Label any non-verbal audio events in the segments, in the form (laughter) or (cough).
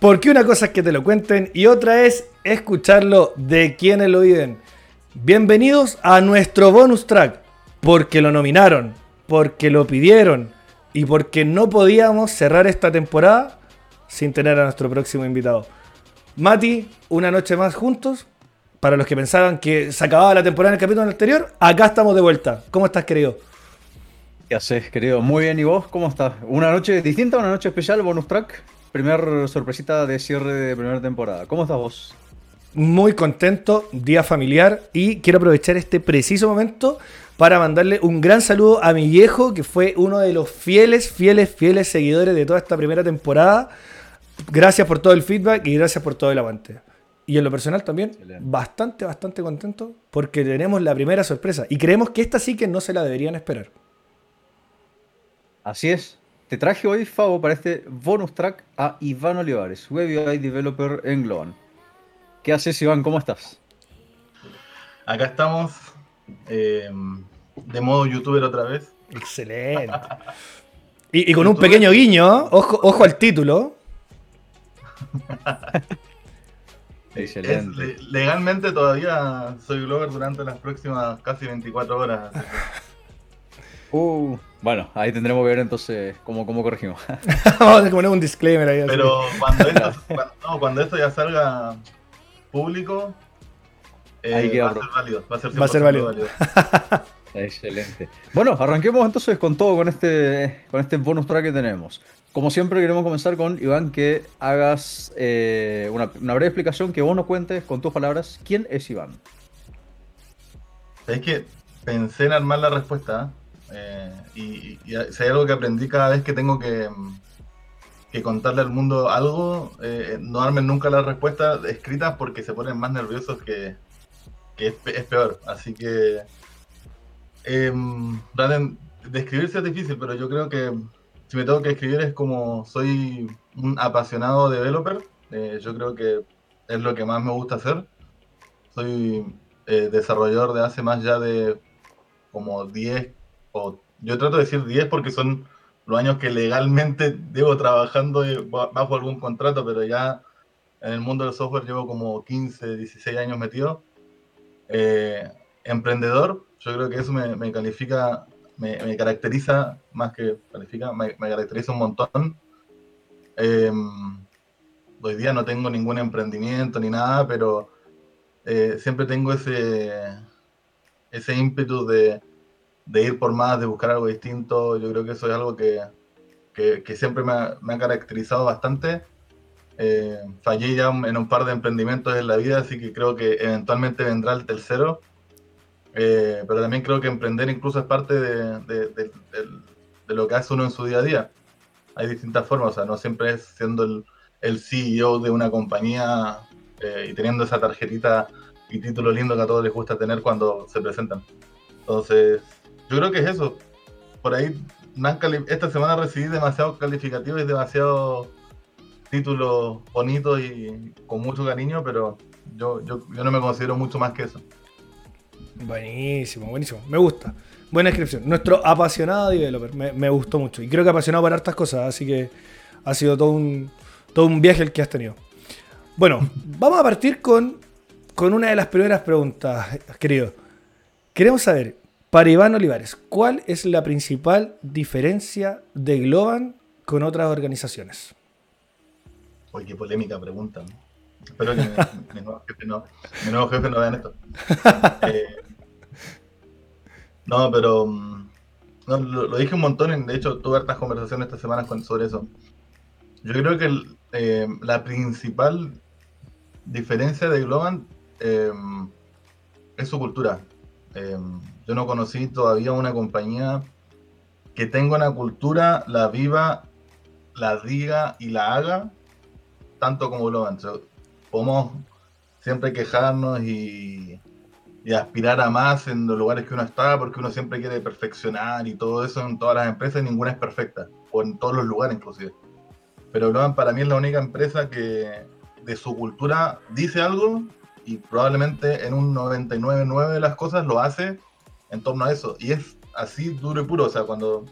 Porque una cosa es que te lo cuenten y otra es escucharlo de quienes lo viven. Bienvenidos a nuestro bonus track, porque lo nominaron, porque lo pidieron y porque no podíamos cerrar esta temporada sin tener a nuestro próximo invitado. Mati, una noche más juntos. Para los que pensaban que se acababa la temporada en el capítulo anterior, acá estamos de vuelta. ¿Cómo estás, querido? ¿Qué haces, querido? Muy bien, ¿y vos? ¿Cómo estás? Una noche distinta, una noche especial, bonus track. Primer sorpresita de cierre de primera temporada. ¿Cómo estás vos? Muy contento, día familiar y quiero aprovechar este preciso momento para mandarle un gran saludo a mi viejo, que fue uno de los fieles, fieles, fieles seguidores de toda esta primera temporada. Gracias por todo el feedback y gracias por todo el aguante. Y en lo personal también, bastante, bastante contento porque tenemos la primera sorpresa. Y creemos que esta sí que no se la deberían esperar. Así es. Te traje hoy, Fabo, para este bonus track a Iván Olivares, Web UI Developer en Globan. ¿Qué haces, Iván? ¿Cómo estás? Acá estamos eh, de modo youtuber otra vez. Excelente. y, con un pequeño guiño, ojo, ojo al título. Excelente. legalmente todavía soy Glover durante las próximas casi 24 horas. Uh, bueno, ahí tendremos que ver entonces cómo, cómo corregimos. (laughs) (laughs) Vamos a poner un disclaimer ahí. Pero cuando (laughs) esto, cuando, esto ya salga público, eh, va, a ser válido, va a ser válido. Excelente. Bueno, arranquemos entonces con todo, con este, con este bonus track que tenemos. Como siempre queremos comenzar con Iván que hagas eh, una, breve explicación, que vos nos cuentes con tus palabras quién es Iván. Es que pensé en armar la respuesta eh, y, si hay algo que aprendí cada vez que tengo que, contarle al mundo algo, eh, no armen nunca las respuestas escritas porque se ponen más nerviosos que, es, peor. Así que eh, describirse es difícil, pero yo creo que si me tengo que escribir es como soy un apasionado developer. Eh, yo creo que es lo que más me gusta hacer. Soy eh, desarrollador de hace más ya de como 10, o yo trato de decir 10 porque son los años que legalmente (laughs) debo trabajando bajo algún contrato, pero ya en el mundo del software llevo como 15, 16 años metido. Eh, emprendedor, yo creo que eso me, me califica me, caracteriza, más que califica, me, caracteriza un montón. Em, hoy día no tengo ningún emprendimiento ni nada, pero eh, siempre tengo ese, ese ímpetu de, ir por más, de buscar algo distinto. Yo creo que eso es algo que, siempre me ha, caracterizado bastante. Eh, fallé ya en un par de emprendimientos en la vida, así que creo que eventualmente vendrá el tercero. Eh, pero también creo que emprender incluso es parte de, lo que hace uno en su día a día. Hay distintas formas, o sea, no siempre es siendo el, CEO de una compañía eh, y teniendo esa tarjetita y título lindo que a todos les gusta tener cuando se presentan. Entonces, yo creo que es eso. Por ahí, esta semana recibí demasiados calificativos y demasiados títulos bonitos y con mucho cariño, pero yo, yo, yo no me considero mucho más que eso. Buenísimo, buenísimo. Me gusta. Buena descripción. Nuestro apasionado developer. Me, gustó mucho. Y creo que apasionado por hartas cosas. Así que ha sido todo un, todo un viaje el que has tenido. Bueno, (laughs) vamos a partir con, con una de las primeras preguntas, querido. Queremos saber, para Iván Olivares, ¿cuál es la principal diferencia de Globan con otras organizaciones? Uy, qué polémica pregunta. Espero que (laughs) mi, nuevo jefe no, mi nuevo jefe no vean esto. (laughs) Eh, no, pero mm, lo, dije un montón, de hecho tuve hartas conversaciones esta semana sobre eso. Yo creo que eh, la principal diferencia de Globan eh, es su cultura. Yo no conocí todavía una compañía que tenga una cultura, la viva, la diga y la haga, tanto como Globan podemos siempre quejarnos y, aspirar a más en los lugares que uno está, porque uno siempre quiere perfeccionar y todo eso en todas las empresas, y ninguna es perfecta, o en todos los lugares inclusive. Pero Globan para mí es la única empresa que de su cultura dice algo y probablemente en un 99.9 de las cosas lo hace en torno a eso. Y es así duro y puro, o sea, cuando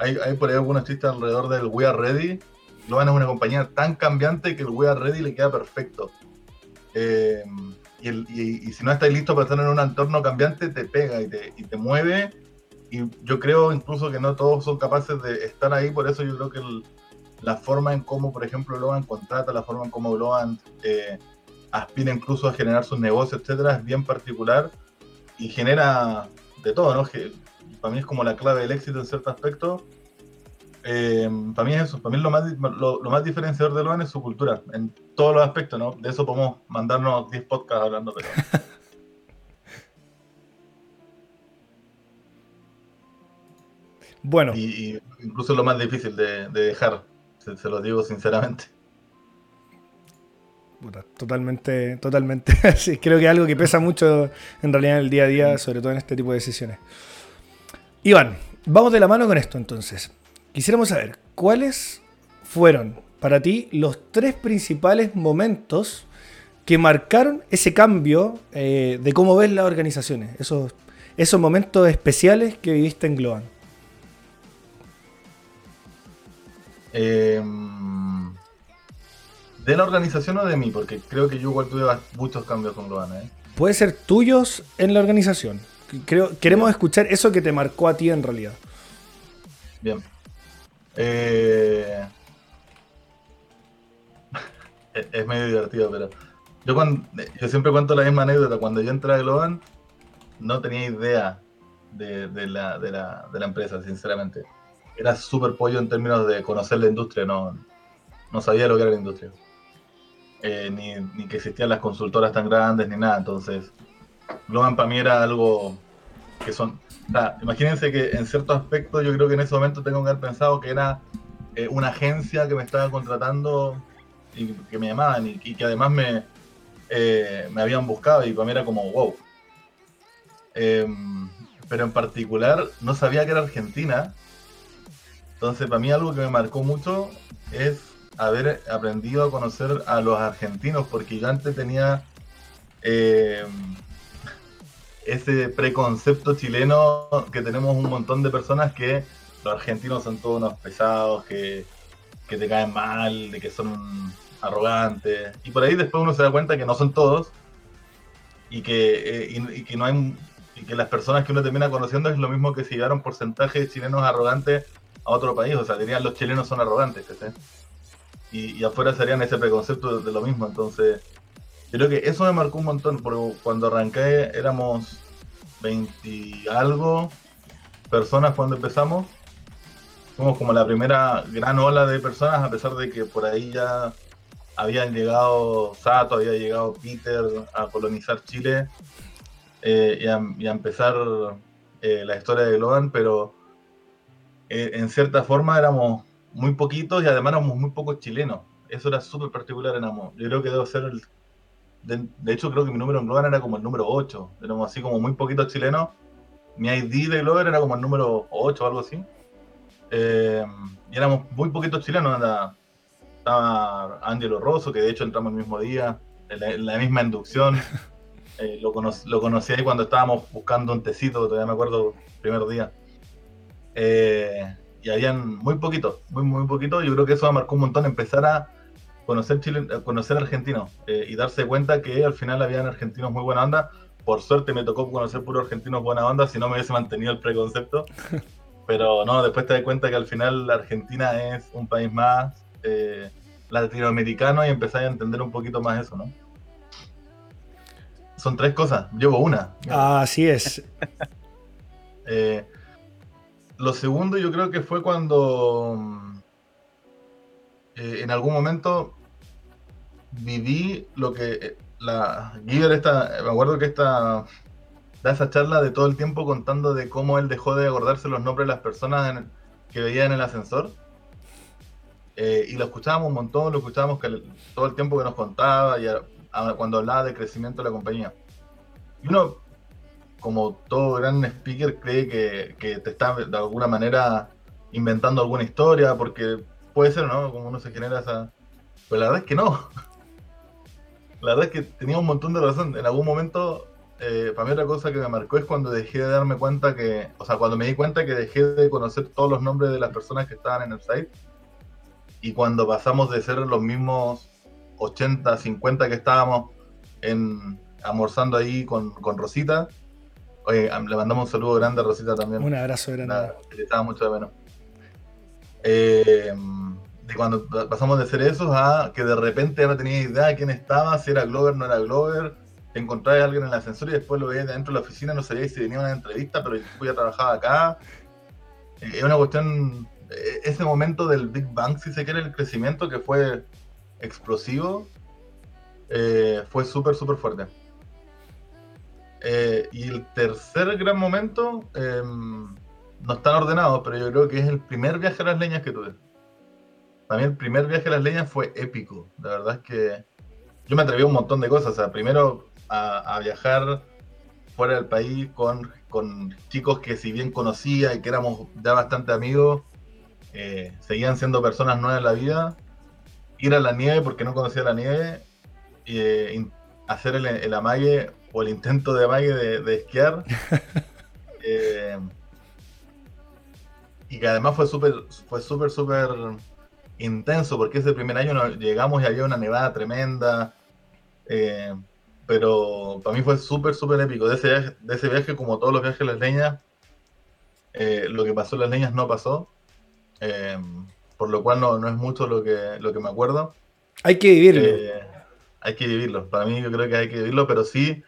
hay, hay por ahí algunos chistes alrededor del We Are Ready, Globan es una compañía tan cambiante que el We Are Ready le queda perfecto. Eh, y, si no estáis listos para estar en un entorno cambiante, te pega y te, y te mueve. Y yo creo incluso que no todos son capaces de estar ahí, por eso yo creo que la forma en cómo, por ejemplo, Globan contrata, la forma en cómo Globan eh, aspira incluso a generar sus negocios, etcétera, es bien particular y genera de todo, ¿no? Que para mí es como la clave del éxito en cierto aspecto. Eh, para mí es eso, para mí lo más, lo, más diferenciador de Loan es su cultura, en todos los aspectos, ¿no? De eso podemos mandarnos 10 podcasts hablando de bueno. Y, incluso lo más difícil de, dejar, se, lo digo sinceramente. Totalmente, totalmente. (laughs) creo que es algo que pesa mucho en realidad en el día a día, sobre todo en este tipo de decisiones. Iván, vamos de la mano con esto entonces. Quisiéramos saber cuáles fueron para ti los tres principales momentos que marcaron ese cambio eh, de cómo ves las organizaciones, esos, esos momentos especiales que viviste en Globan. Em, ¿De la organización o de mí? Porque creo que yo igual tuve muchos cambios con Globan. ¿eh? Puede ser tuyos en la organización. Creo, queremos escuchar eso que te marcó a ti en realidad. Bien. Eh, (laughs) es medio divertido, pero yo, cuando, yo siempre cuento la misma anécdota. Cuando yo entré a Globan, no tenía idea de, la, de, la, de la, empresa, sinceramente. Era súper pollo en términos de conocer la industria, no, no sabía lo que era la industria. Eh, ni, ni, que existían las consultoras tan grandes, ni nada. Entonces, Globan para mí era algo que son imagínense que en ciertos aspectos yo creo que en ese momento tengo que haber pensado que era eh, una agencia que me estaba contratando y que me llamaban y, que además me, eh, me habían buscado y para mí era como wow. Em, pero en particular no sabía que era Argentina. Entonces para mí algo que me marcó mucho es haber aprendido a conocer a los argentinos porque yo antes tenía... Eh, ese preconcepto chileno que tenemos un montón de personas que los argentinos son todos unos pesados, que, te caen mal, de que son arrogantes. Y por ahí después uno se da cuenta que no son todos y que, eh, que no hay y que las personas que uno termina conociendo es lo mismo que si llevaron porcentaje de chilenos arrogantes a otro país. O sea, dirían los chilenos son arrogantes, Y, y afuera serían ese preconcepto de lo mismo. Entonces, creo que eso me marcó un montón, porque cuando arranqué éramos 20 algo personas cuando empezamos. Fuimos como la primera gran ola de personas, a pesar de que por ahí ya habían llegado Sato, había llegado Peter a colonizar Chile eh, y, a, empezar eh, la historia de Logan, pero eh, en cierta forma éramos muy poquitos y además éramos muy pocos chilenos. Eso era súper particular en Amo. Yo creo que debo ser el de, hecho, creo que mi número en Glover era como el número 8. Éramos así como muy poquitos chilenos. Mi ID de Glover era como el número 8 o algo así. Eh, y éramos muy poquitos chilenos. estaba Angelo Rosso, que de hecho entramos el mismo día, en la, misma inducción. (laughs) Eh, lo, lo conocí ahí cuando estábamos buscando un tecito, todavía me acuerdo, primer día. Eh, y habían muy poquitos, muy, muy poquitos. Yo creo que eso marcó un montón empezar a conocer Chile, conocer argentino eh, y darse cuenta que al final habían argentinos muy buena onda. Por suerte me tocó conocer puro argentinos buena onda, si no me hubiese mantenido el preconcepto. (laughs) Pero no, después te das cuenta que al final la Argentina es un país más eh, latinoamericano y empezáis a entender un poquito más eso, ¿no? Son tres cosas, llevo una. así es. Eh, lo segundo yo creo que fue cuando eh, en algún momento viví lo que eh, la Giver esta, me acuerdo que esta da esa charla de todo el tiempo contando de cómo él dejó de acordarse los nombres de las personas que veía en el ascensor. Eh, y lo escuchábamos un montón, lo escuchábamos que, todo el tiempo que nos contaba y cuando hablaba de crecimiento de la compañía. Y uno, como todo gran speaker, cree que, que te está de alguna manera inventando alguna historia porque puede ser, ¿no? Como uno se genera esa... Pero la verdad es que no. (laughs) La verdad es que tenía un montón de razón. En algún momento, eh, para mí otra cosa que me marcó es cuando dejé de darme cuenta que, o sea, cuando me di cuenta que dejé de conocer todos los nombres de las personas que estaban en el site. y cuando pasamos de ser los mismos 80, 50 que estábamos en, almorzando ahí con, con Rosita, oye, le mandamos un saludo grande a Rosita también. Un abrazo grande. Que le estaba mucho de menos. Eh, de cuando pasamos de ser esos a que de repente ya no tenía idea de quién estaba, si era Glover, no era Glover, te encontrabas a alguien en el ascensor y después lo veías dentro de la oficina, no sabías si venía una entrevista, pero yo ya trabajaba acá. Eh, es una cuestión, eh, ese momento del Big Bang, si se quiere, el crecimiento que fue explosivo, eh, fue súper, súper fuerte. Y el tercer gran momento, em, no están ordenados, pero yo creo que es el primer viaje a las leñas que tuve. Mí el primer viaje a las leñas fue épico. La verdad es que yo me atreví a un montón de cosas. Primero a, viajar fuera del país con, con, chicos que si bien conocía y que éramos ya bastante amigos, eh, seguían siendo personas nuevas en la vida. Ir a la nieve porque no conocía la nieve. eh, hacer el, el, amague o el intento de amague de, esquiar. (laughs) Eh, y que además fue súper, fue súper, súper intenso porque ese primer año llegamos y había una nevada tremenda. Eh, pero para mí fue súper, súper épico. De ese, viaje, de ese viaje, como todos los viajes a las leñas, eh, lo que pasó en las leñas no pasó. Eh, por lo cual no, no, es mucho lo que, lo que me acuerdo. Hay que vivirlo. hay que vivirlo. Para mí yo creo que hay que vivirlo, pero sí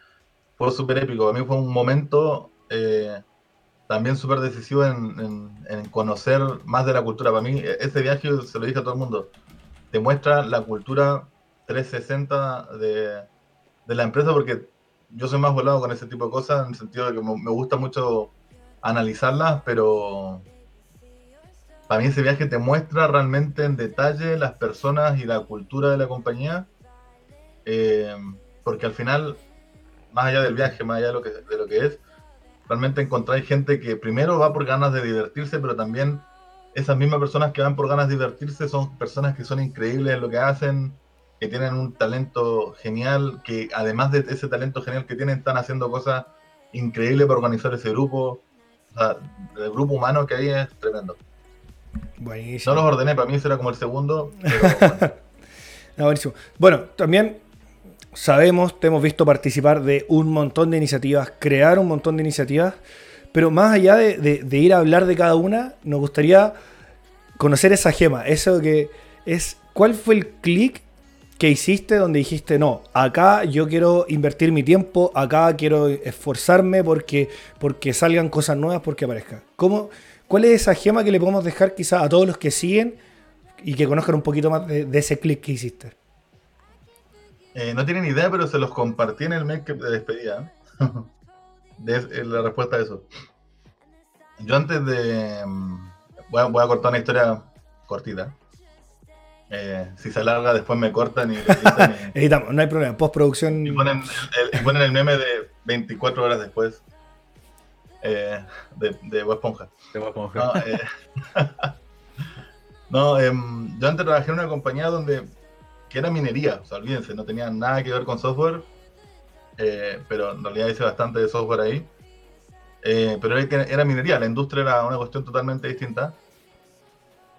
fue súper épico. Para mí fue un momento también súper decisivo en, conocer más de la cultura. Para mí, ese viaje, se lo dije a todo el mundo, te muestra la cultura 360 de, la empresa porque yo soy más volado con ese tipo de cosas en el sentido de que me, gusta mucho analizarlas, pero para mí ese viaje te muestra realmente en detalle las personas y la cultura de la compañía, eh, porque al final, más allá del viaje, más allá de lo que, de lo que es, realmente encontráis gente que primero va por ganas de divertirse, pero también esas mismas personas que van por ganas de divertirse son personas que son increíbles en lo que hacen, que tienen un talento genial, que además de ese talento genial que tienen, están haciendo cosas increíbles para organizar ese grupo. O sea, el grupo humano que hay es tremendo. Buenísimo. No los ordené, para mí ese era como el segundo. Pero (laughs) no, buenísimo. Bueno, también sabemos, te hemos visto participar de un montón de iniciativas, crear un montón de iniciativas, pero más allá de, ir a hablar de cada una, nos gustaría conocer esa gema, eso que es, ¿cuál fue el clic que hiciste donde dijiste, no, acá yo quiero invertir mi tiempo, acá quiero esforzarme porque, salgan cosas nuevas, porque aparezca? ¿Cómo, ¿Cuál es esa gema que le podemos dejar quizás a todos los que siguen y que conozcan un poquito más de ese clic que hiciste? Eh, no tienen idea, pero se los compartí en el mail que de despedida. (laughs) de, la respuesta a eso. Yo antes de... Mm, voy a, voy a cortar una historia cortita. Eh, si se alarga, después me cortan y... (laughs) Editamos, no hay problema. Postproducción... Y ponen el, ponen el meme de 24 horas después. Eh, de, de Esponja. De Esponja. (laughs) No, em, yo antes trabajé en una compañía donde era minería, o olvídense, no tenía nada que ver con software, eh, pero en realidad hice bastante de software ahí. Eh, pero era, minería, la industria era una cuestión totalmente distinta.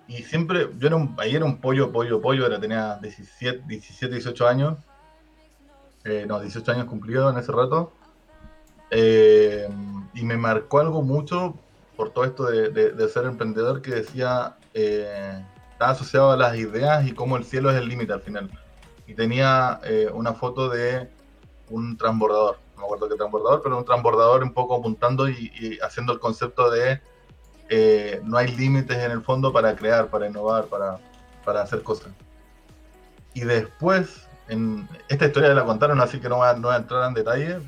Y siempre, yo era un, ahí era un pollo, pollo, pollo, era, tenía 17, 17 18 años. Eh, no, 18 años cumplidos en ese rato. y me marcó algo mucho por todo esto de ser emprendedor que decía, estaba asociado a las ideas y cómo el cielo es el límite al final. Y tenía eh, una foto de un transbordador, no me acuerdo qué transbordador, pero un transbordador un poco apuntando y, haciendo el concepto de eh, no hay límites en el fondo para crear, para innovar, para, para hacer cosas. Y después, en esta historia la contaron, así que no voy a, no a entrar en detalle.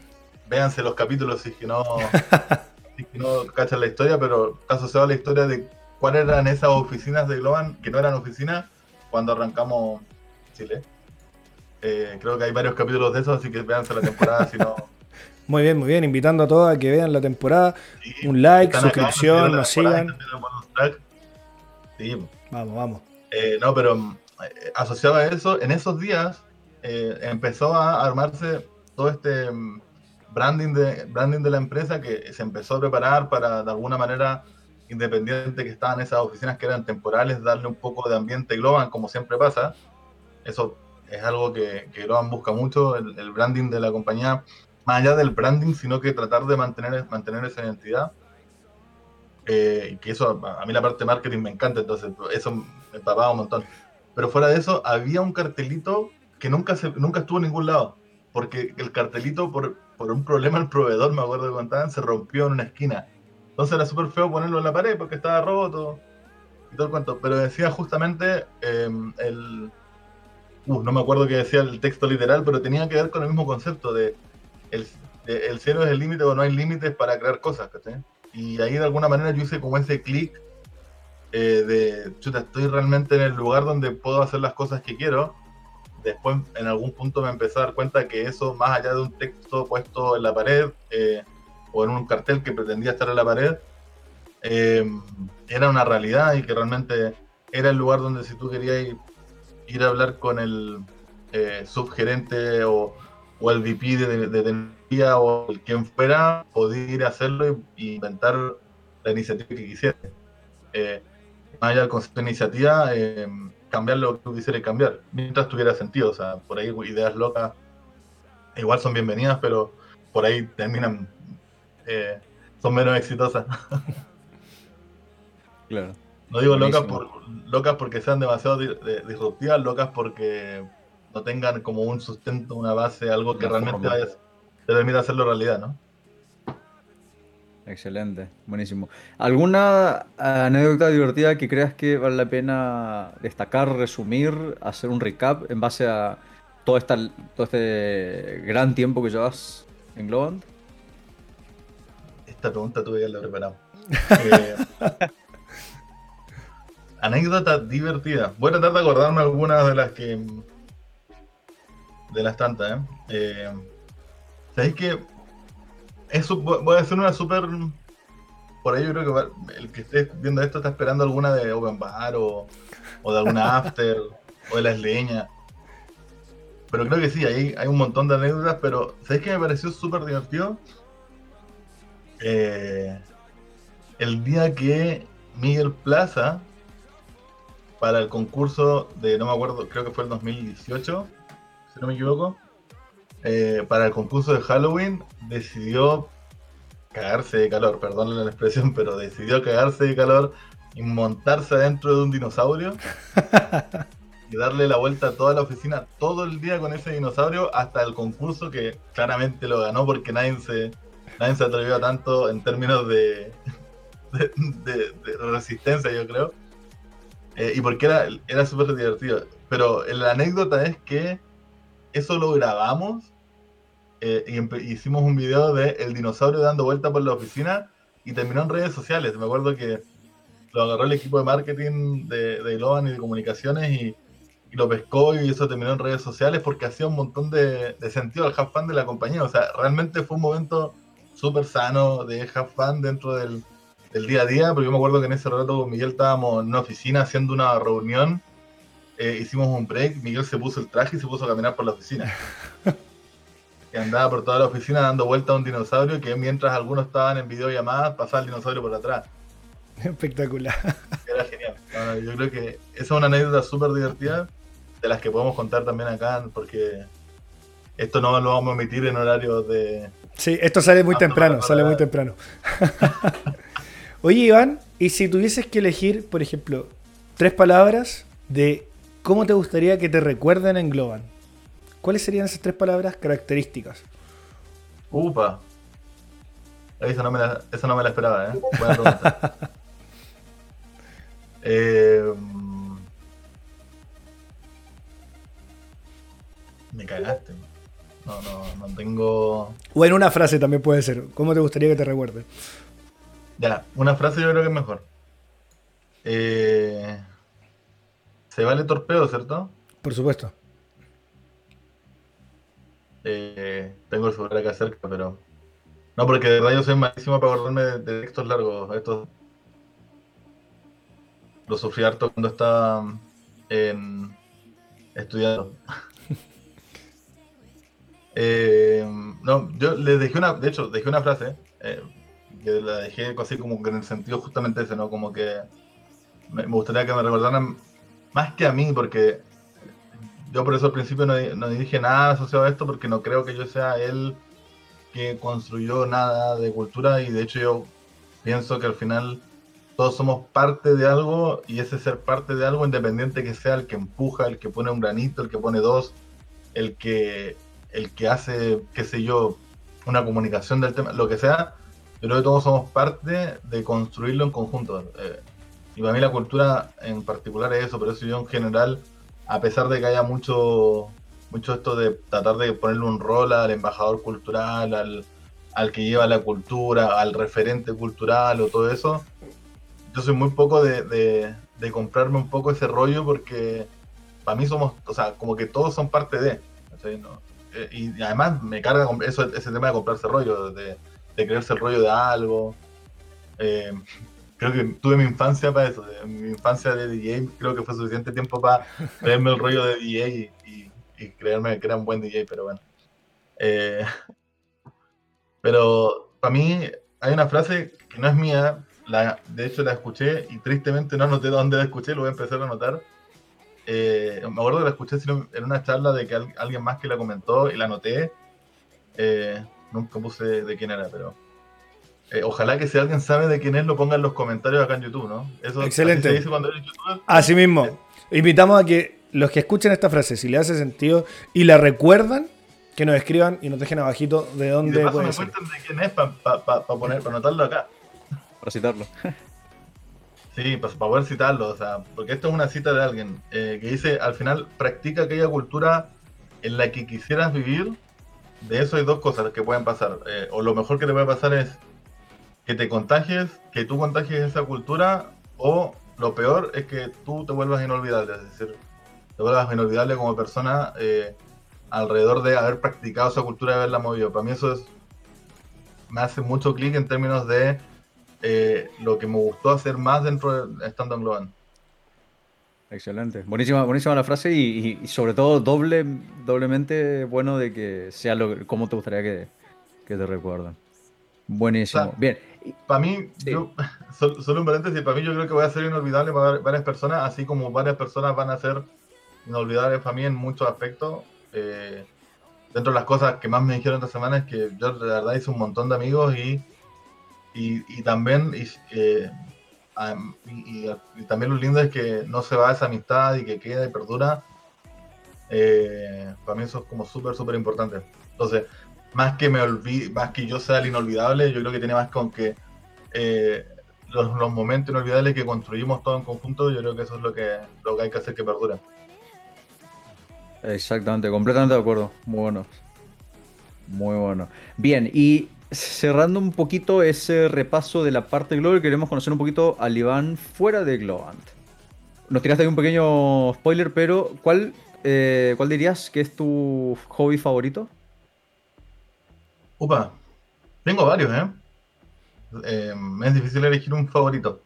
Véanse los capítulos si que no, (laughs) si que no cachan la historia, pero está asociado a la historia de cuáles eran esas oficinas de Globan que no eran oficinas cuando arrancamos Chile. Eh, creo que hay varios capítulos de eso, así que véanse la temporada si no. (laughs) Muy bien, muy bien. Invitando a todos a que vean la temporada. un like, suscripción, nos sigan. Sí. Vamos, vamos. Eh, no, pero eh, asociado a eso, en esos días empezó a armarse todo este mm, branding de, branding de la empresa que se empezó a preparar para de alguna manera independiente que estaban en esas oficinas que eran temporales, darle un poco de ambiente Globan, como siempre pasa. Eso es algo que, que Globan busca mucho, el, el, branding de la compañía, más allá del branding, sino que tratar de mantener, mantener esa identidad. Eh, que eso, a mí la parte de marketing me encanta, entonces eso me empapaba un montón. Pero fuera de eso, había un cartelito que nunca, se, nunca estuvo en ningún lado, porque el cartelito, por, por un problema el proveedor, me acuerdo que contaban, se rompió en una esquina. Entonces era súper feo ponerlo en la pared porque estaba roto y todo el cuento. Pero decía justamente eh, el. Uh, no me acuerdo qué decía el texto literal, pero tenía que ver con el mismo concepto de el, de, el cielo es el límite o no hay límites para crear cosas. Y ahí de alguna manera yo hice como ese clic eh, de, chuta, estoy realmente en el lugar donde puedo hacer las cosas que quiero. Después en algún punto me empecé a dar cuenta que eso, más allá de un texto puesto en la pared, eh, o en un cartel que pretendía estar en la pared, eh, era una realidad y que realmente era el lugar donde si tú querías ir, ir a hablar con el eh, subgerente o, el VP de, de tecnología o el quien fuera, podías ir a hacerlo y inventar la iniciativa que quisieras. Eh, más allá del concepto de iniciativa, eh, cambiar lo que tú quisieras cambiar, mientras tuviera sentido. O sea, por ahí ideas locas igual son bienvenidas, pero por ahí terminan eh, son menos exitosas. claro. No digo locas, por, locas porque sean demasiado disruptivas, locas porque no tengan como un sustento, una base, algo que una realmente vaya, te permita hacerlo realidad, ¿no? Excelente, buenísimo. ¿Alguna anécdota divertida que creas que vale la pena destacar, resumir, hacer un recap en base a todo, esta, todo este gran tiempo que llevas en Globant? Esta pregunta tuve que haberla preparado. (laughs) Eh, anécdota divertida. Voy a tratar de acordarme algunas de las que. de las tantas, ¿eh? eh ¿Sabéis que.? Eso, voy a hacer una súper. Por ahí yo creo que el que esté viendo esto está esperando alguna de Open Bar o, o de alguna After (laughs) o de las leñas. Pero creo que sí, hay, hay un montón de anécdotas, pero ¿sabéis que me pareció súper divertido? Eh, el día que Miguel Plaza, para el concurso de, no me acuerdo, creo que fue el 2018, si no me equivoco, eh, para el concurso de Halloween, decidió cagarse de calor, perdón la expresión, (laughs) pero decidió cagarse de calor y montarse adentro de un dinosaurio y darle la vuelta a toda la oficina todo el día con ese dinosaurio hasta el concurso que claramente lo ganó porque nadie se nadie se atrevió a tanto en términos (laughs) de, resistencia, yo creo. Eh, y porque era, era súper divertido. Pero la anécdota es que eso lo grabamos eh, y hicimos un video de el dinosaurio dando vuelta por la oficina y terminó en redes sociales. Me acuerdo que lo agarró el equipo de marketing de, de y de comunicaciones y, y, lo pescó y eso terminó en redes sociales porque hacía un montón de, de sentido al half fan de la compañía. O sea, realmente fue un momento súper sano de have fun dentro del, del, día a día, porque yo me acuerdo que en ese rato Miguel estábamos en una oficina haciendo una reunión, eh, hicimos un break, Miguel se puso el traje y se puso a caminar por la oficina. (laughs) y andaba por toda la oficina dando vuelta a un dinosaurio que mientras algunos estaban en videollamadas pasaba el dinosaurio por atrás. Espectacular. (laughs) Era genial. Bueno, yo creo que esa es una anécdota súper divertida de las que podemos contar también acá, porque esto no lo vamos a emitir en horarios de, Sí, esto sale muy temprano, sale muy temprano. (laughs) Oye, Iván, y si tuvieses que elegir, por ejemplo, tres palabras de cómo te gustaría que te recuerden en Globan, ¿cuáles serían esas tres palabras características? Upa. Esa no me la, esa no me la esperaba, ¿eh? Buena pregunta. (laughs) eh, me cagaste. No, no, no tengo. O en una frase también puede ser. ¿Cómo te gustaría que te recuerde? Ya, una frase yo creo que es mejor. Eh, se vale torpedo, ¿cierto? Por supuesto. Eh, tengo el celular acá cerca, pero. No, porque de verdad yo soy malísimo para acordarme de, de textos largos. Estos. Lo sufrí harto cuando estaba en... estudiando. Eh, no, yo les dejé una, de hecho, dejé una frase. Eh, que la dejé así como que en el sentido justamente ese, ¿no? Como que me, gustaría que me recordaran más que a mí, porque yo por eso al principio no, no dije nada asociado a esto, porque no creo que yo sea él que construyó nada de cultura y de hecho yo pienso que al final todos somos parte de algo y ese ser parte de algo, independiente que sea el que empuja, el que pone un granito, el que pone dos, el que, el que hace, qué sé yo, una comunicación del tema, lo que sea, yo creo que todos somos parte de construirlo en conjunto. Eh, y para mí la cultura en particular es eso, pero eso yo en general, a pesar de que haya mucho, mucho esto de tratar de ponerle un rol al embajador cultural, al, al que lleva la cultura, al referente cultural o todo eso, yo soy muy poco de, de, comprarme un poco ese rollo porque para mí somos, o sea, como que todos son parte de. Y además me carga eso, ese tema de comprarse rollo, de, de creerse el rollo de algo. Eh, creo que tuve mi infancia para eso. Mi infancia de DJ creo que fue suficiente tiempo para creerme el rollo de DJ y, creerme que era un buen DJ, pero bueno. Eh, pero para mí hay una frase que no es mía, la, de hecho la escuché y tristemente no anoté dónde la escuché, lo voy a empezar a anotar. Eh, me acuerdo que la escuché en una charla de que alguien más que la comentó y la anoté. Eh, nunca puse de quién era, pero eh, ojalá que si alguien sabe de quién es, lo ponga en los comentarios acá en YouTube, ¿no? Eso, Excelente. Así, se dice cuando eres YouTuber. así mismo. Invitamos a que los que escuchen esta frase, si le hace sentido y la recuerdan, que nos escriban y nos dejen abajito de dónde y de paso me cuenten de quién es para poner, para anotarlo acá. Para citarlo. (laughs) Sí, para, poder citarlo, o sea, porque esto es una cita de alguien eh, que dice, al final, practica aquella cultura en la que quisieras vivir. De eso hay dos cosas que pueden pasar. Eh, o lo mejor que te puede pasar es que te contagies, que tú contagies esa cultura, o lo peor es que tú te vuelvas inolvidable, es decir, te vuelvas inolvidable como persona eh, alrededor de haber practicado esa cultura y haberla movido. Para mí eso es, me hace mucho clic en términos de eh, lo que me gustó hacer más dentro de estando en Globan. Excelente. Buenísima, buenísima la frase y, sobre todo doble, doblemente bueno de que sea lo, como te gustaría que, que te recuerden. Buenísimo. Bien. Para mí, (laughs) solo un paréntesis, para mí yo creo que voy a ser inolvidable para varias personas, así como varias personas van a ser inolvidables para mí en muchos aspectos. Eh, dentro de las cosas que más me dijeron esta semana es que yo de verdad hice un montón de amigos y, y, también eh, y, también lo lindo es que no se va esa amistad y que queda y perdura. Para mí eso es como súper, súper importante. Entonces, más que me olvide, más que yo sea el inolvidable, yo creo que tiene más con que eh, los, momentos inolvidables que construimos todos en conjunto, yo creo que eso es lo que, lo que hay que hacer que perdure. Exactamente, completamente de acuerdo. Muy bueno. Muy bueno. Bien, y cerrando un poquito ese repaso de la parte Global, queremos conocer un poquito al Iván fuera de Globant. Nos tiraste ahí un pequeño spoiler, pero ¿cuál, eh, ¿cuál dirías que es tu hobby favorito? Upa, tengo varios, ¿eh? ¿eh? es difícil elegir un favorito.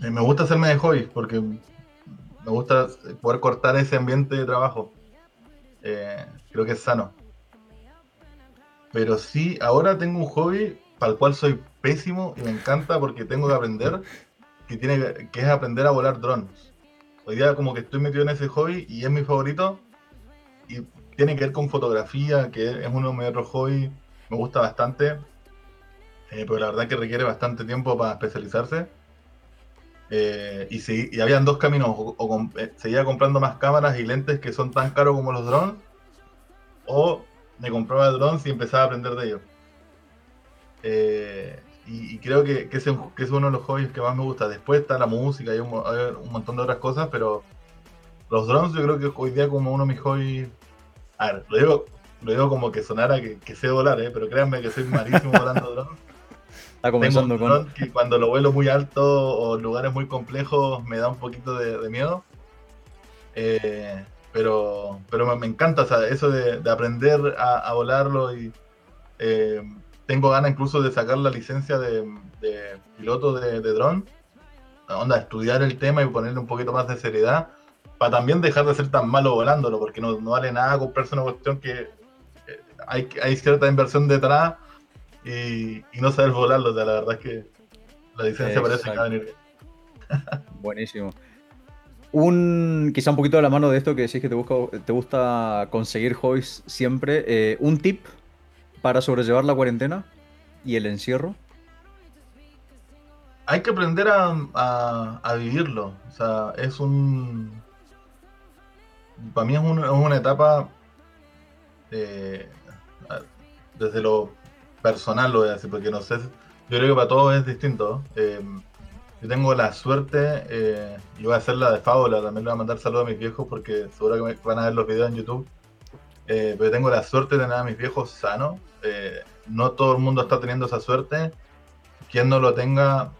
Eh, me gusta hacerme de hobby porque me gusta poder cortar ese ambiente de trabajo. Eh, creo que es sano. Pero sí, ahora tengo un hobby para el cual soy pésimo y me encanta porque tengo que aprender, que, tiene, que es aprender a volar drones. Hoy día como que estoy metido en ese hobby y es mi favorito. Y tiene que ver con fotografía, que es uno de mis otros hobbies, me gusta bastante, eh, pero la verdad que requiere bastante tiempo para especializarse. Eh, y, si, y habían dos caminos, o, eh, seguía comprando más cámaras y lentes que son tan caros como los drones, o me compraba drones y empezaba a aprender de ellos. y, creo que, que, ese, es uno de los hobbies que más me gusta. Después está la música y un, un montón de otras cosas, pero los drones yo creo que hoy día como uno de mis hobbies a ver, lo digo, lo digo como que sonara que, que sé volar, ¿eh? pero créanme que soy malísimo (laughs) volando drones. Está comenzando con. que cuando lo vuelo muy alto o lugares muy complejos me da un poquito de, miedo. Eh, pero pero me, encanta eso de, aprender a, volarlo y eh, tengo ganas incluso de sacar la licencia de, piloto de, de dron. Onda, estudiar el tema y ponerle un poquito más de seriedad para también dejar de ser tan malo volándolo, porque no, no vale nada comprarse una cuestión que eh, hay, hay cierta inversión detrás y, y no saber volarlo. O sea, la verdad es que la licencia parece que va a venir bien. Buenísimo. Un, quizá un poquito de la mano de esto que decís que te, te gusta conseguir hobbies siempre. eh, un tip para sobrellevar la cuarentena y el encierro. Hay que aprender a, a- vivirlo. O sea, es un. Para mí es, un- es una etapa. eh, desde lo personal, lo voy a decir, porque no sé. Yo creo que para todos es distinto. Eh, yo tengo la suerte, eh, voy a hacer la de fábula, también le voy a mandar saludos a mis viejos porque seguro que van a ver los videos en YouTube. Eh, pero tengo la suerte de tener a mis viejos sanos. Eh, no todo el mundo está teniendo esa suerte. Quien no lo tenga,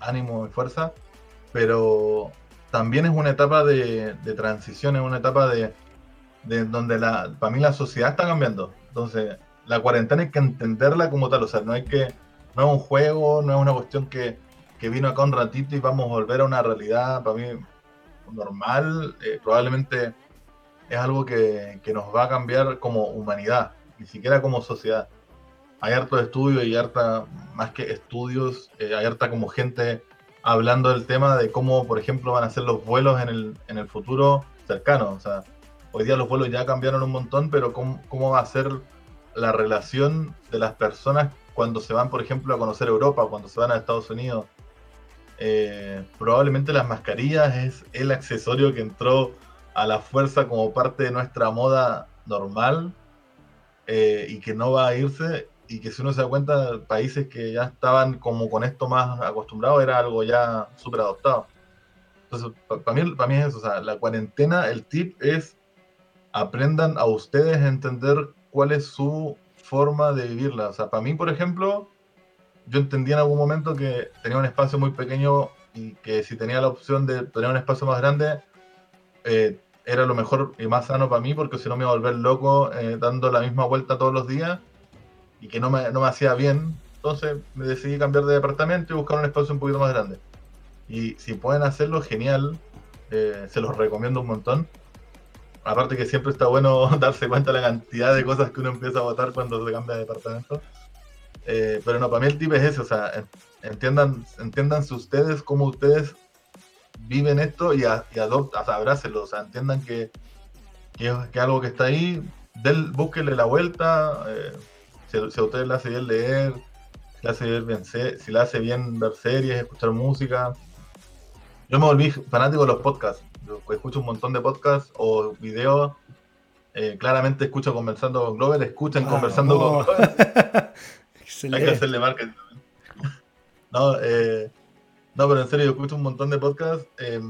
ánimo y fuerza. Pero también es una etapa de, transición, es una etapa de, de donde la, para mí la sociedad está cambiando. Entonces, la cuarentena hay que entenderla como tal. O sea, no hay que, no es un juego, no es una cuestión que, que vino acá un ratito y vamos a volver a una realidad, para mí, normal. Eh, probablemente es algo que, que nos va a cambiar como humanidad, ni siquiera como sociedad. Hay harto estudio y harta, más que estudios, eh, hay harta como gente hablando del tema de cómo, por ejemplo, van a ser los vuelos en el, en el futuro cercano. O sea, hoy día los vuelos ya cambiaron un montón, pero cómo, cómo va a ser la relación de las personas cuando se van, por ejemplo, a conocer Europa, cuando se van a Estados Unidos. Eh, probablemente las mascarillas es el accesorio que entró a la fuerza como parte de nuestra moda normal eh, y que no va a irse y que si uno se da cuenta, países que ya estaban como con esto más acostumbrados era algo ya súper adoptado. Entonces, para mí, para mí es eso, o sea, la cuarentena, el tip es aprendan a ustedes a entender cuál es su forma de vivirla. O sea, para mí, por ejemplo, yo entendí en algún momento que tenía un espacio muy pequeño y que si tenía la opción de tener un espacio más grande, eh, era lo mejor y más sano para mí, porque si no me iba a volver loco eh, dando la misma vuelta todos los días y que no me, no me hacía bien. Entonces me decidí cambiar de departamento y buscar un espacio un poquito más grande. Y si pueden hacerlo, genial. Eh, se los recomiendo un montón. Aparte que siempre está bueno (laughs) darse cuenta de la cantidad de cosas que uno empieza a votar cuando se cambia de departamento. Eh, pero no, para mí el tip es ese, o sea, en- entiendan, entiéndanse ustedes cómo ustedes viven esto y, a- y adopten, o sea, abrácenlo, o sea, entiendan que, que algo que está ahí, del, búsquenle la vuelta, eh, si, si a ustedes le hace bien leer, si le hace bien, si le hace bien ver series, escuchar música. Yo me volví fanático de los podcasts, yo escucho un montón de podcasts o videos, eh, claramente escucho conversando con Glover, escuchen conversando con. Glover. (laughs) Hay que hacerle marketing también. (laughs) No, eh, no, pero en serio, yo escucho un montón de podcasts eh,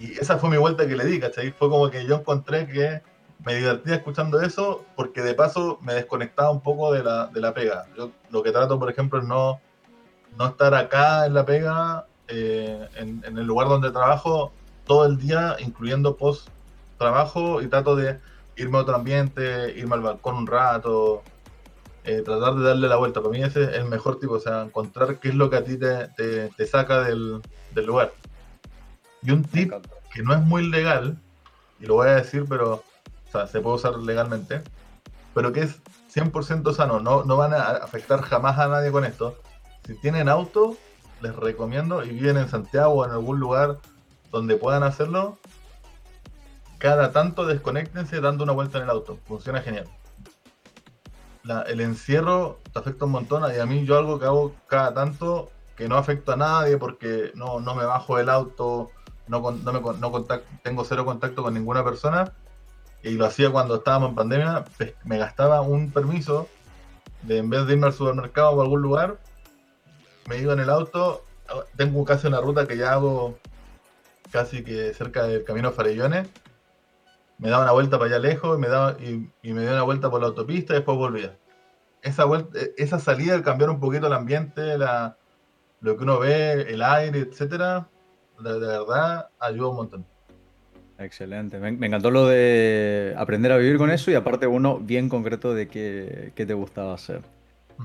y esa fue mi vuelta que le di, ¿cachai? Fue como que yo encontré que me divertía escuchando eso porque de paso me desconectaba un poco de la, de la pega. Yo lo que trato, por ejemplo, es no, no estar acá en la pega, eh, en, en el lugar donde trabajo todo el día, incluyendo post trabajo y trato de irme a otro ambiente, irme al balcón un rato, eh, tratar de darle la vuelta. Para mí ese es el mejor tipo, o sea, encontrar qué es lo que a ti te, te- te saca del, del lugar. Y un tip que no es muy legal, y lo voy a decir, pero o sea, se puede usar legalmente, pero que es 100% sano, no, no van a afectar jamás a nadie con esto. Si tienen auto, les recomiendo y viven en Santiago o en algún lugar donde puedan hacerlo, cada tanto desconéctense dando una vuelta en el auto. Funciona genial. El encierro te afecta un montón y a mí yo algo que hago cada tanto que no afecta a nadie porque no, no me bajo del auto, no, no, me, no tengo cero contacto con ninguna persona y lo hacía cuando estábamos en pandemia, pues, me gastaba un permiso de en vez de irme al supermercado o a algún lugar, me iba en el auto, tengo casi una ruta que ya hago casi que cerca del camino Farellones, me daba una vuelta para allá lejos y me daba y, y me dio una vuelta por la autopista y después volvía. Esa vuelta, esa salida, el cambiar un poquito el ambiente, la, lo que uno ve, el aire, etcétera, de, de verdad ayuda un montón. Excelente. Me, me encantó lo de aprender a vivir con eso y aparte uno bien concreto de qué, qué te gustaba hacer.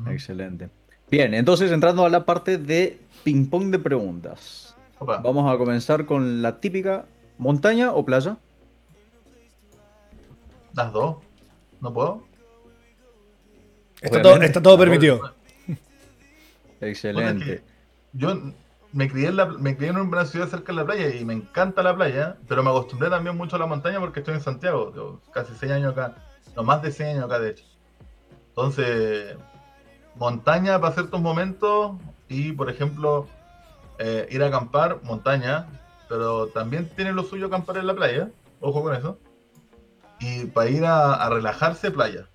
Excelente. Bien, entonces entrando a la parte de ping pong de preguntas. Opa. Vamos a comenzar con la típica montaña o playa. Las dos. ¿No puedo? Está todo, está todo permitido. (laughs) Excelente. Yo me crié, en la, me crié en una ciudad cerca de la playa y me encanta la playa, pero me acostumbré también mucho a la montaña porque estoy en Santiago, yo casi seis años acá, no más de seis años acá de hecho. Entonces, montaña para ciertos momentos y, por ejemplo, eh, ir a acampar, montaña, pero también tiene lo suyo acampar en la playa, ojo con eso. Y para ir a, relajarse, playa,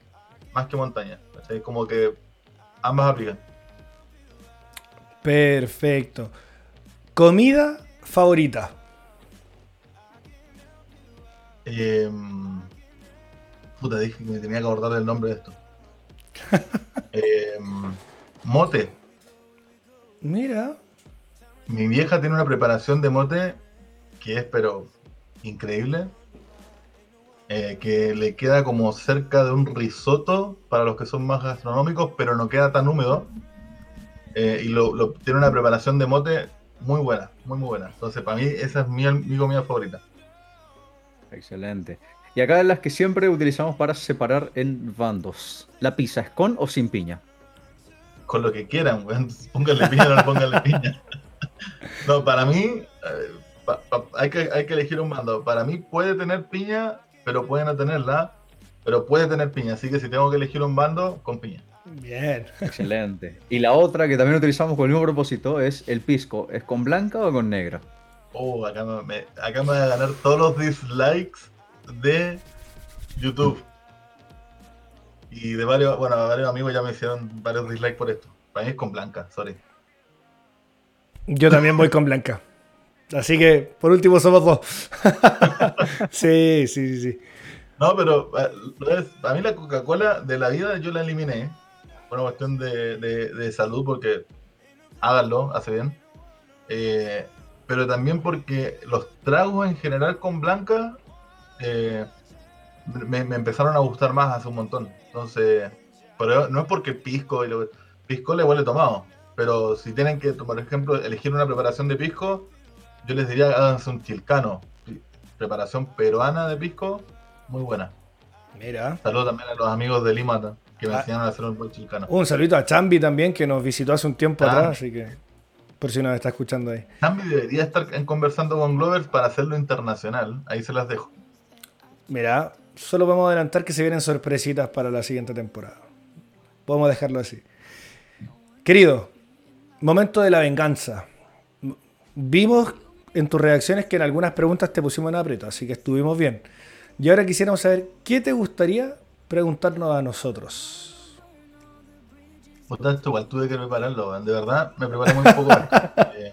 más que montaña. es Como que ambas aplican. Perfecto. Comida favorita. Em, puta, dije que me tenía que acordar del nombre de esto. (laughs) Em, mote. Mira. Mi vieja tiene una preparación de mote que es, pero, increíble. Eh, que le queda como cerca de un risotto para los que son más gastronómicos, pero no queda tan húmedo. Eh, y lo, tiene una preparación de mote muy buena, muy muy buena. Entonces, para mí, esa es mi, mi comida favorita. Excelente. Y acá las que siempre utilizamos para separar en bandos. ¿La pizza es con o sin piña? Con lo que quieran, Pónganle piña o no pónganle (laughs) piña. no, para mí, eh, hay, que, hay que elegir un bando. Para mí puede tener piña, pero puede no tenerla. Pero puede tener piña. Así que si tengo que elegir un bando, con piña. Bien. Excelente. Y la otra que también utilizamos con el mismo propósito es el pisco. ¿Es con blanca o con negra? Oh, acá me, acá me voy a ganar todos los dislikes de YouTube. Y de varios, bueno, varios amigos ya me hicieron varios dislikes por esto. Para mí es con Blanca, sorry. Yo también voy con Blanca. Así que, por último, somos dos. (laughs) sí, sí, sí. No, pero eh, a mí la Coca-Cola de la vida yo la eliminé. Por una cuestión de, salud, porque háganlo, hace bien. Eh, pero también porque los tragos en general con Blanca eh, me, empezaron a gustar más hace un montón. Entonces, pero no es porque pisco, y lo, pisco le huele tomado, pero si tienen que, por ejemplo, elegir una preparación de pisco, yo les diría háganse un chilcano. Preparación peruana de pisco, muy buena. Mira. Saludos también a los amigos de Lima que me ah. enseñaron a hacer un buen chilcano. Un saludo a Chambi también, que nos visitó hace un tiempo ah. atrás, así que por si nos está escuchando ahí. Chambi debería estar conversando con Glovers para hacerlo internacional. Ahí se las dejo. Mira, solo podemos adelantar que se vienen sorpresitas para la siguiente temporada. Podemos dejarlo así. Querido, momento de la venganza. Vimos en tus reacciones que en algunas preguntas te pusimos en aprieto, así que estuvimos bien. Y ahora quisiéramos saber qué te gustaría preguntarnos a nosotros. esto igual tuve que prepararlo, de verdad me preparé muy poco. (laughs) Eh,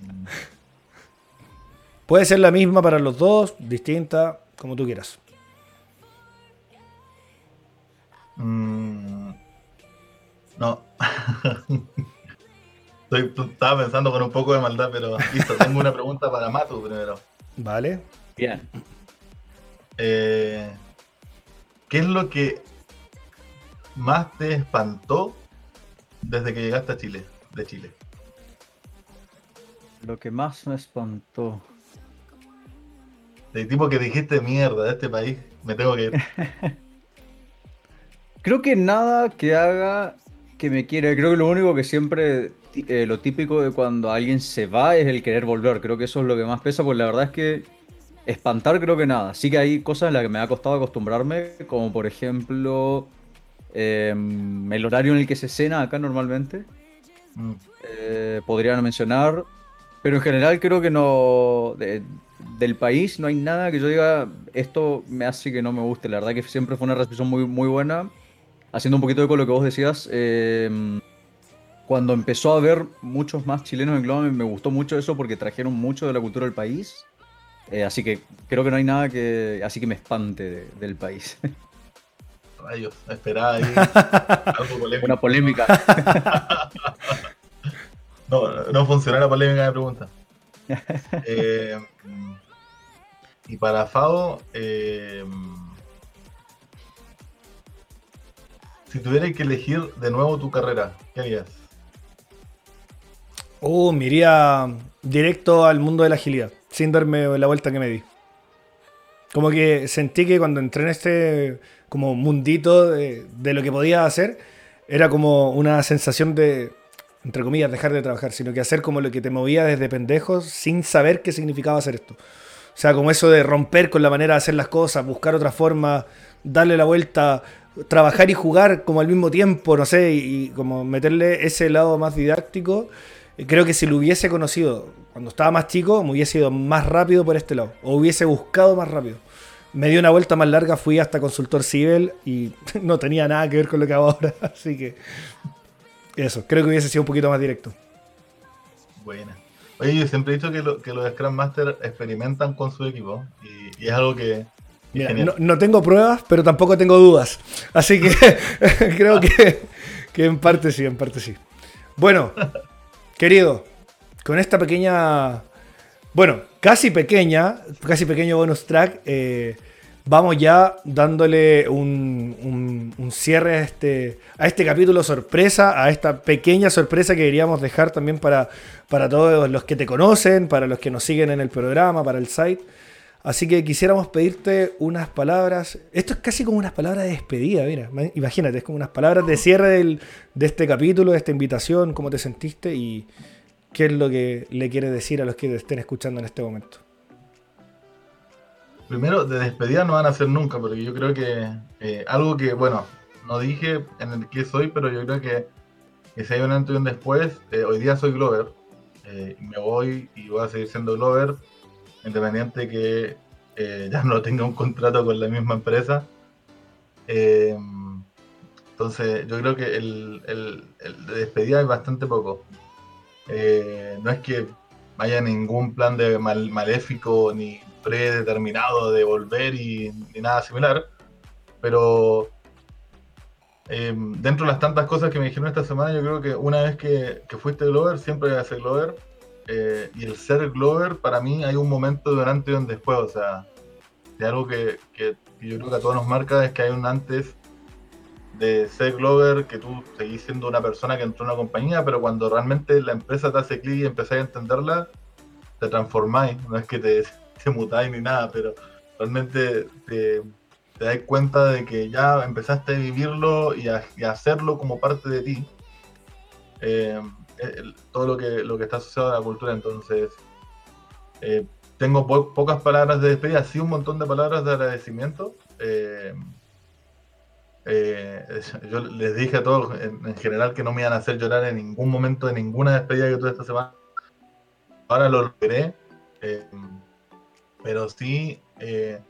Puede ser la misma para los dos, distinta, como tú quieras. Mm, no. (laughs) estaba pensando con un poco de maldad, pero listo, tengo una pregunta para Matu primero. Vale. Bien. Eh, ¿Qué es lo que más te espantó desde que llegaste a Chile, de Chile? Lo que más me espantó. De tipo que dijiste mierda de este país, me tengo que ir. (laughs) Creo que nada que haga que me quiera. Creo que lo único que siempre, eh, lo típico de cuando alguien se va es el querer volver. Creo que eso es lo que más pesa, porque la verdad es que espantar creo que nada. Sí que hay cosas en las que me ha costado acostumbrarme, como por ejemplo em, el horario en el que se cena acá normalmente. Mm. Eh, podría no mencionar. Pero en general creo que no... del país no hay nada que yo diga esto me hace que no me guste. La verdad que siempre fue una recepción muy, muy buena haciendo un poquito de con lo que vos decías, eh, cuando empezó a haber muchos más chilenos en Globo, me gustó mucho eso porque trajeron mucho de la cultura del país. Eh, así que creo que no hay nada que así que me espante del país. (laughs) Rayos, esperaba ahí (laughs) algo polémico. Una polémica. (laughs) no, no funcionó la polémica de pregunta. Eh, y para Fado, eh, Si tuvieras que elegir de nuevo tu carrera, ¿qué harías? Oh, me iría directo al mundo de la agilidad, sin darme la vuelta que me di. Como que sentí que cuando entré en este como mundito de, lo que podía hacer, era como una sensación de entre comillas, dejar de trabajar, sino que hacer como lo que te movía desde pendejos sin saber qué significaba hacer esto. O sea, como eso de romper con la manera de hacer las cosas, buscar otra forma, darle la vuelta, trabajar y jugar como al mismo tiempo, no sé, y, como meterle ese lado más didáctico. Creo que si lo hubiese conocido cuando estaba más chico, me hubiese ido más rápido por este lado, o hubiese buscado más rápido. Me dio una vuelta más larga, fui hasta consultor civil y (laughs) no tenía nada que ver con lo que hago ahora, (laughs) así que eso, creo que hubiese sido un poquito más directo. Buena. Oye, yo siempre he dicho que, que los Scrum Master experimentan con su equipo y, es algo que... no, tengo pruebas, pero tampoco tengo dudas. Así que (laughs) creo que, que en parte sí, en parte sí. Bueno, querido, con esta pequeña... Bueno, casi pequeña, casi pequeño bonus track, eh, vamos ya dándole un, cierre a este, a este capítulo sorpresa, a esta pequeña sorpresa que queríamos dejar también para, para todos los que te conocen, para los que nos siguen en el programa, para el site. Así que quisiéramos pedirte unas palabras. Esto es casi como unas palabras de despedida, mira. Imagínate, es como unas palabras de cierre de este capítulo, de esta invitación, cómo te sentiste y qué es lo que le quieres decir a los que te estén escuchando en este momento primero, de despedida no van a ser nunca, porque yo creo que eh, algo que, bueno, no dije en el que soy, pero yo creo que, si hay un antes y un después, eh, hoy día soy Glover, eh, me voy y voy a seguir siendo Glover, independiente que ya no tenga un contrato con la misma empresa. entonces, yo creo que el, de despedida es bastante poco. no es que haya ningún plan de maléfico ni predeterminado de volver y, nada similar. Pero dentro de las tantas cosas que me dijeron esta semana, yo creo que una vez que, fuiste Glover, siempre voy a ser Glover. Eh, y el ser Glover, para mí, hay un momento durante y un después. O sea, de algo que, que, yo creo que a todos nos marca es que hay un antes de ser Glover, que tú seguís siendo una persona que entró en una compañía, pero cuando realmente la empresa te hace clic y empezáis a entenderla, te transformáis. No es que te (laughs) te mutáis ni nada, pero realmente te, te das cuenta de que ya empezaste a vivirlo y a, hacerlo como parte de ti. Eh, todo lo que, lo que está asociado a la cultura, entonces eh, tengo pocas palabras de despedida, sí un montón de palabras de agradecimiento. Eh, (laughs) yo les dije a todos en, general que no me iban a hacer llorar en ningún momento de ninguna despedida que tuve esta semana. Ahora lo logré. Pero sí, eh,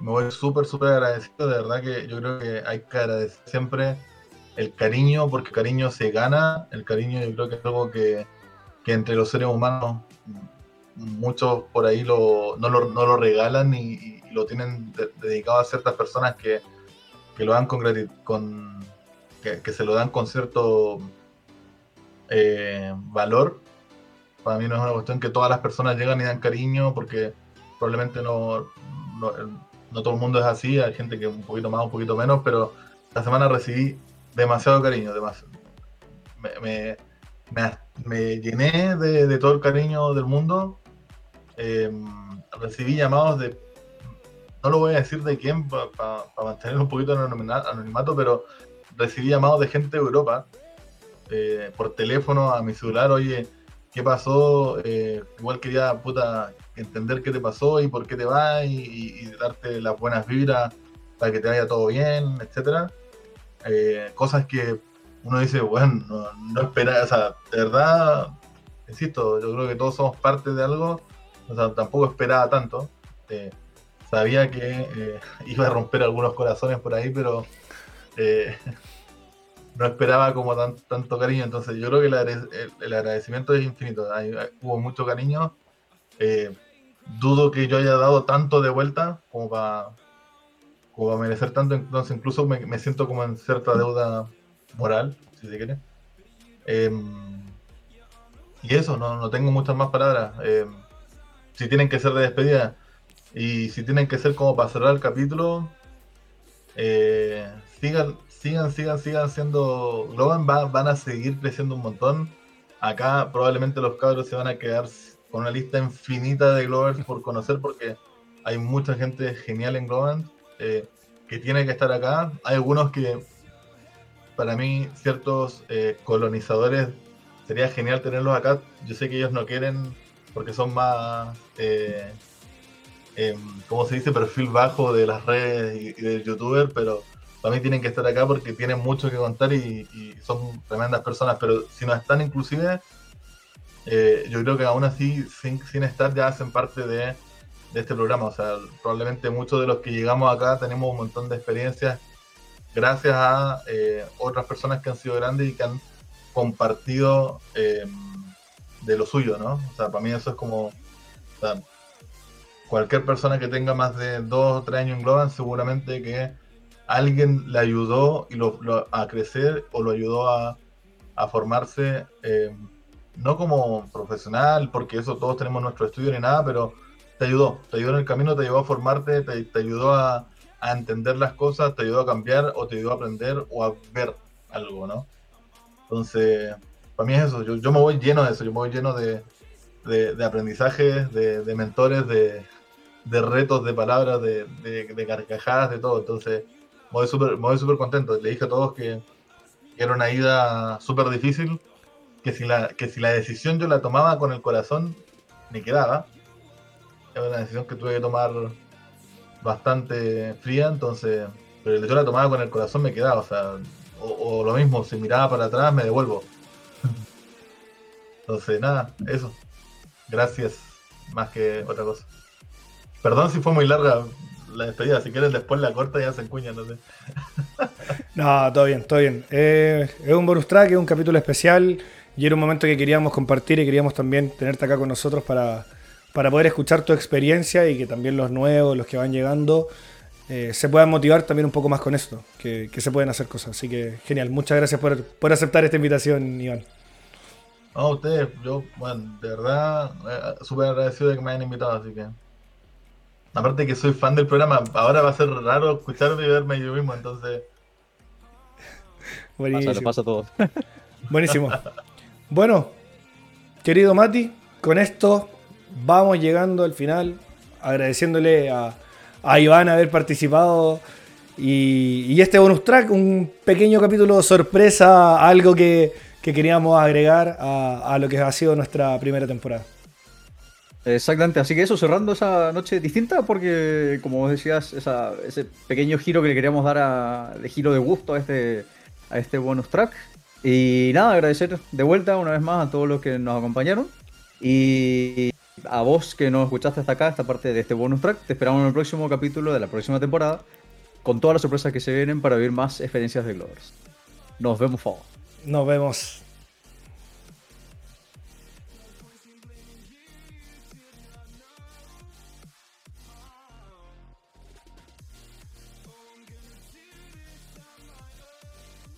me voy súper, súper agradecido. De verdad que yo creo que hay que agradecer siempre el cariño, porque cariño se gana. El cariño yo creo que es algo que, entre los seres humanos muchos por ahí lo, no, lo, regalan y, lo tienen dedicado a ciertas personas que, lo dan con, con que, se lo dan con cierto eh, valor. Para mí no es una cuestión que todas las personas llegan y dan cariño porque probablemente no, no, todo el mundo es así, hay gente que un poquito más, un poquito menos, pero la semana recibí demasiado cariño, demasiado. Me, me, llené de, todo el cariño del mundo. Em, recibí llamados de, no lo voy a decir de quién para mantener un poquito en anonimato, pero recibí llamados de gente de Europa eh, por teléfono a mi celular, oye, ¿qué pasó? Eh, igual quería puta, entender qué te pasó y por qué te vas y, darte las buenas vibras para que te vaya todo bien, etcétera. Eh, cosas que uno dice, bueno, no, espera, o sea, de verdad, insisto, yo creo que todos somos parte de algo, o sea, tampoco esperaba tanto. Eh, sabía que eh, (laughs) iba a romper algunos corazones por ahí, pero (laughs) no esperaba como tanto cariño. Entonces, yo creo que el, agradecimiento es infinito. hubo mucho cariño. Dudo que yo haya dado tanto de vuelta como para como merecer tanto, entonces incluso me, siento como en cierta deuda moral, si se quiere. Em, y eso, no, tengo muchas más palabras. Em, si tienen que ser de despedida y si tienen que ser como para cerrar el capítulo, eh, sigan, sigan, sigan, sigan siendo Globan, van a seguir creciendo un montón. Acá probablemente los cabros se van a quedar con una lista infinita de Glovers por conocer porque hay mucha gente genial en Globant eh, que tiene que estar acá. Hay algunos que, para mí, ciertos eh, colonizadores sería genial tenerlos acá. Yo sé que ellos no quieren porque son más, eh, em, ¿cómo se dice? Perfil bajo de las redes y, del youtuber, pero para mí tienen que estar acá porque tienen mucho que contar y, son tremendas personas. Pero si no están inclusive, eh, yo creo que aún así, sin, sin estar, ya hacen parte de, de este programa. O sea, probablemente muchos de los que llegamos acá tenemos un montón de experiencias gracias a eh, otras personas que han sido grandes y que han compartido eh, de lo suyo, ¿no? O sea, para mí eso es como, cualquier persona que tenga más de dos o tres años en Globan, seguramente que alguien le ayudó y lo, a crecer o lo ayudó a, formarse, eh, no como profesional, porque eso todos tenemos nuestro estudio ni nada, pero te ayudó, te ayudó en el camino, te ayudó a formarte, te ayudó a, entender las cosas, te ayudó a cambiar o te ayudó a aprender o a ver algo, ¿no? Entonces, para mí es eso, yo, me voy lleno de eso, yo me voy lleno de, de, aprendizajes, de, mentores, de, retos, de palabras, de, carcajadas, de todo. Entonces, me voy súper contento. Le dije a todos que, era una ida súper difícil, que si, la, que si la decisión yo la tomaba con el corazón, me quedaba. Era una decisión que tuve que tomar bastante fría, entonces, pero yo la tomaba con el corazón me quedaba, o sea, o, lo mismo, si miraba para atrás me devuelvo. Entonces, nada, eso. Gracias, más que otra cosa. Perdón si fue muy larga la despedida, si quieres después la corta ya se encuña, no sé. (laughs) no, todo bien, todo bien. Eh, es un bonus track, es un capítulo especial y era un momento que queríamos compartir y queríamos también tenerte acá con nosotros para para poder escuchar tu experiencia y que también los nuevos, los que van llegando, eh, se puedan motivar también un poco más con esto, que, se pueden hacer cosas. Así que genial, muchas gracias por, aceptar esta invitación, Iván. No, a ustedes, yo, bueno, de verdad, eh, súper agradecido de que me hayan invitado, así que. Aparte que soy fan del programa, ahora va a ser raro escucharme y verme yo mismo, entonces. (laughs) Buenísimo. Pasa, todo. Buenísimo. Bueno, querido Mati, con esto vamos llegando al final, agradeciéndole a, Iván haber participado. Y, este bonus track, un pequeño capítulo sorpresa, algo que, queríamos agregar a, lo que ha sido nuestra primera temporada. Exactamente, así que eso, cerrando esa noche distinta, porque como decías, ese pequeño giro que le queríamos dar de giro de gusto a este, a este bonus track. Y nada, agradecer de vuelta una vez más a todos los que nos acompañaron. Y a vos que nos escuchaste hasta acá, esta parte de este bonus track, te esperamos en el próximo capítulo de la próxima temporada, con todas las sorpresas que se vienen para vivir más experiencias de Glovers. Nos vemos, Fabo. Nos vemos.